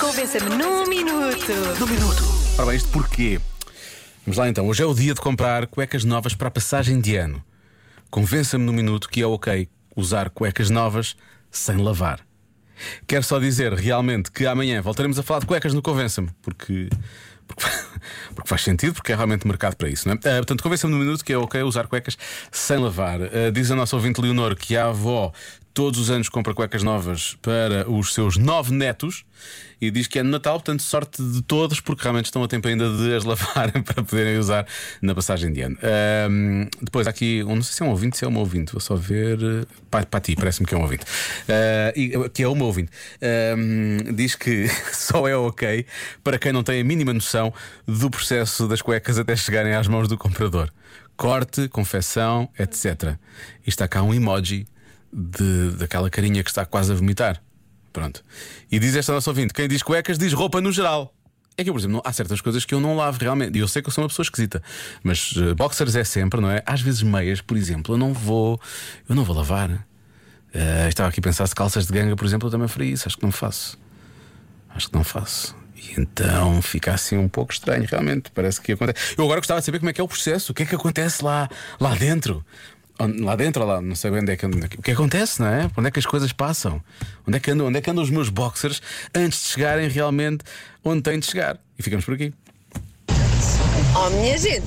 Convença-me num minuto. No minuto. Ora bem, isto porquê? Vamos lá então. Hoje é o dia de comprar cuecas novas para a passagem de ano. Convença-me no minuto que é ok usar cuecas novas sem lavar. Quero só dizer realmente que amanhã voltaremos a falar de cuecas no Convença-me, porque, porque, porque faz sentido, porque é realmente mercado para isso, não é? Ah, portanto, convença-me no minuto que é ok usar cuecas sem lavar. Ah, diz a nossa ouvinte Leonor que a avó todos os anos compra cuecas novas para os seus nove netos e diz que é no Natal, portanto, sorte de todos, porque realmente estão a tempo ainda de as lavarem para poderem usar na passagem de ano. Ahm, depois aqui, um, não sei se é um ouvinte, se é um ouvinte, vou só ver. Para, para ti, parece-me que é um ouvinte. Ah, e- que é uma ouvinte. Ahm, diz que só é ok para quem não tem a mínima noção do processo das cuecas até chegarem às mãos do comprador. Corte, confecção, etc. E está cá um emoji de, daquela carinha que está quase a vomitar. Pronto. E diz esta nossa ouvinte: quem diz cuecas diz roupa no geral. É que, por exemplo, há certas coisas que eu não lavo realmente. E eu sei que eu sou uma pessoa esquisita. Mas eh, boxers é sempre, não é? Às vezes meias, por exemplo, eu não vou. Eu não vou lavar. Eh, estava aqui a pensar se calças de ganga, por exemplo, eu também faria isso. Acho que não faço. Acho que não faço. E então fica assim um pouco estranho, realmente. Parece que acontece. Eu agora gostava de saber como é que é o processo, o que é que acontece lá, lá dentro. Lá dentro, lá, não sei bem onde é que, onde é que- o que acontece, não é? Onde é que as coisas passam? Onde é que andam, onde é que andam os meus boxers antes de chegarem realmente onde têm de chegar? E ficamos por aqui. Oh, minha gente,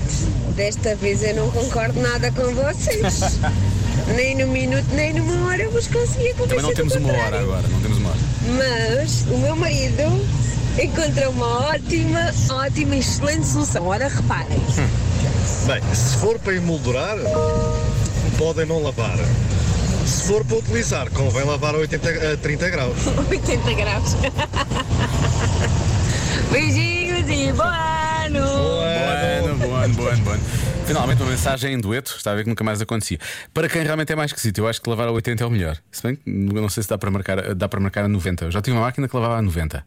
desta vez eu não concordo nada com vocês. nem no minuto, nem numa hora eu vos conseguia convencer Também não temos uma hora agora, não temos uma hora. Mas o meu marido encontrou uma ótima, ótima, excelente solução. Ora, reparem. Bem, se for para emoldurar, podem não lavar. Se for para utilizar, convém lavar a, 80, a 30 graus. 80 graus. Beijinhos e bom ano! Finalmente uma mensagem em dueto, está a ver que nunca mais acontecia. Para quem realmente é mais esquisito, eu acho que lavar a 80 é o melhor. Se bem que eu não sei se dá para marcar, dá para marcar a 90. Eu já tive uma máquina que lavava a 90.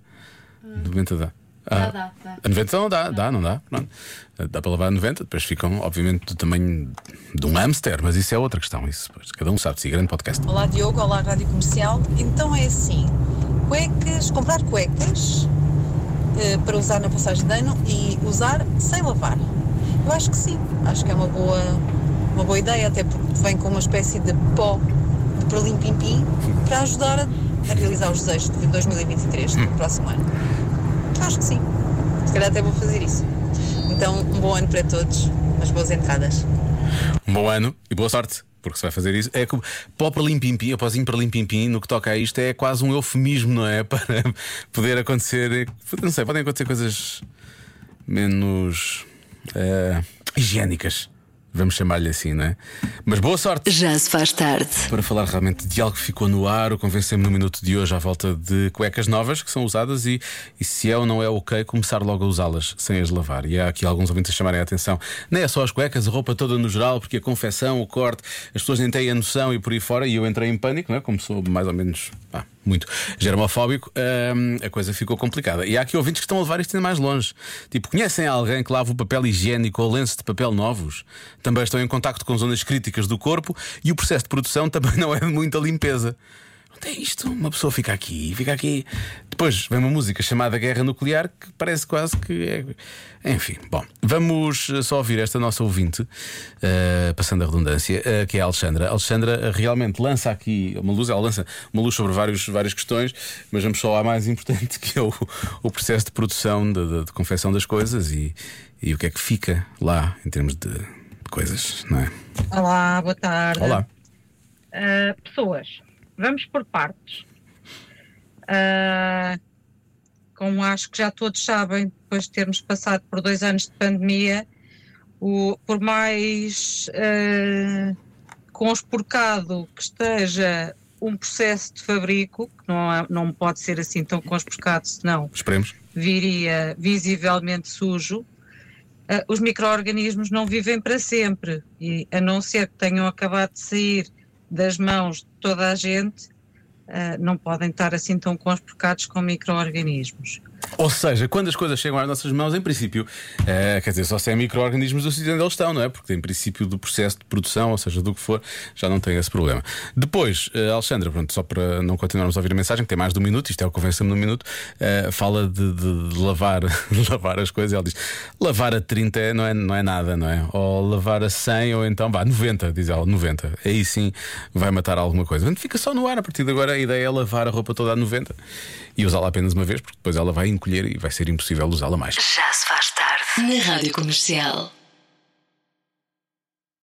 90 dá. Ah, dá, dá. A 90 não dá, dá, não dá. Pronto. Dá para lavar a 90, depois ficam, obviamente, do tamanho de um hamster, mas isso é outra questão. Isso, depois, cada um sabe, se grande podcast. Olá Diogo, olá Rádio Comercial. Então é assim, cuecas, comprar cuecas eh, para usar na passagem de ano e usar sem lavar. Eu acho que sim, acho que é uma boa, uma boa ideia, até porque vem com uma espécie de pó de perlim pim pim para ajudar a, a realizar os desejos de 2023, do próximo ano. Acho que sim, se calhar até vou fazer isso. Então, um bom ano para todos, umas boas entradas. Um bom ano e boa sorte, porque se vai fazer isso. É como pó para limpim-pim, a pozinho para limpim-pim, no que toca a isto, é quase um eufemismo, não é? Para poder acontecer. Não sei, podem acontecer coisas menos eh, higiênicas. Vamos chamar-lhe assim, não é? Mas boa sorte! Já se faz tarde. Para falar realmente de algo que ficou no ar, o convencemos no minuto de hoje à volta de cuecas novas que são usadas e, e se é ou não é ok começar logo a usá-las sem as lavar. E há aqui alguns ouvintes a chamarem a atenção. Nem é só as cuecas, a roupa toda no geral, porque a confecção, o corte, as pessoas nem têm a noção e por aí fora. E eu entrei em pânico, não é? Como sou mais ou menos. pá, muito germofóbico, hum, a coisa ficou complicada. E há aqui ouvintes que estão a levar isto ainda mais longe. Tipo, conhecem alguém que lava o papel higiênico ou lenços de papel novos? Também estão em contacto com zonas críticas do corpo e o processo de produção também não é de muita limpeza. Onde é isto? Uma pessoa fica aqui, fica aqui. Depois vem uma música chamada Guerra Nuclear que parece quase que é. Enfim, bom, vamos só ouvir esta nossa ouvinte, eh, passando a redundância, eh, que é a Alexandra. A Alexandra realmente lança aqui uma luz, ela lança uma luz sobre vários, várias questões, mas vamos só à mais importante, que é o, o processo de produção, de, de, de confecção das coisas e, e o que é que fica lá em termos de coisas, não é? Olá, boa tarde. Olá. Ah, pessoas, vamos por partes. Ah, como acho que já todos sabem, depois de termos passado por dois anos de pandemia, o, por mais ah, conspurcado que esteja um processo de fabrico, que não, é- não pode ser assim tão conspurcado, senão Esperemos. viria visivelmente sujo, ah, os micro-organismos não vivem para sempre e a não ser que tenham acabado de sair das mãos de toda a gente, ah, não podem estar assim tão conspurcados com micro-organismos. Ou seja, quando as coisas chegam às nossas mãos, em princípio, eh, quer dizer, só se é micro-organismos do sítio onde eles estão, não é? Porque em princípio do processo de produção, ou seja, do que for, já não tem esse problema. Depois, eh, Alexandra, pronto, só para não continuarmos a ouvir a mensagem, que tem mais de um minuto, isto é o convença-me no minuto, eh, fala de, de- de lavar, de lavar as coisas. Ela diz: lavar a 30 não é, não é nada, não é? Ou lavar a 100, ou então vá, 90, diz ela, 90. Aí sim vai matar alguma coisa. Portanto, fica só no ar. A partir de agora, a ideia é lavar a roupa toda a 90 e usá-la apenas uma vez, porque depois ela vai encolher e vai ser impossível usá-la mais. Já se faz tarde. Na Rádio Comercial.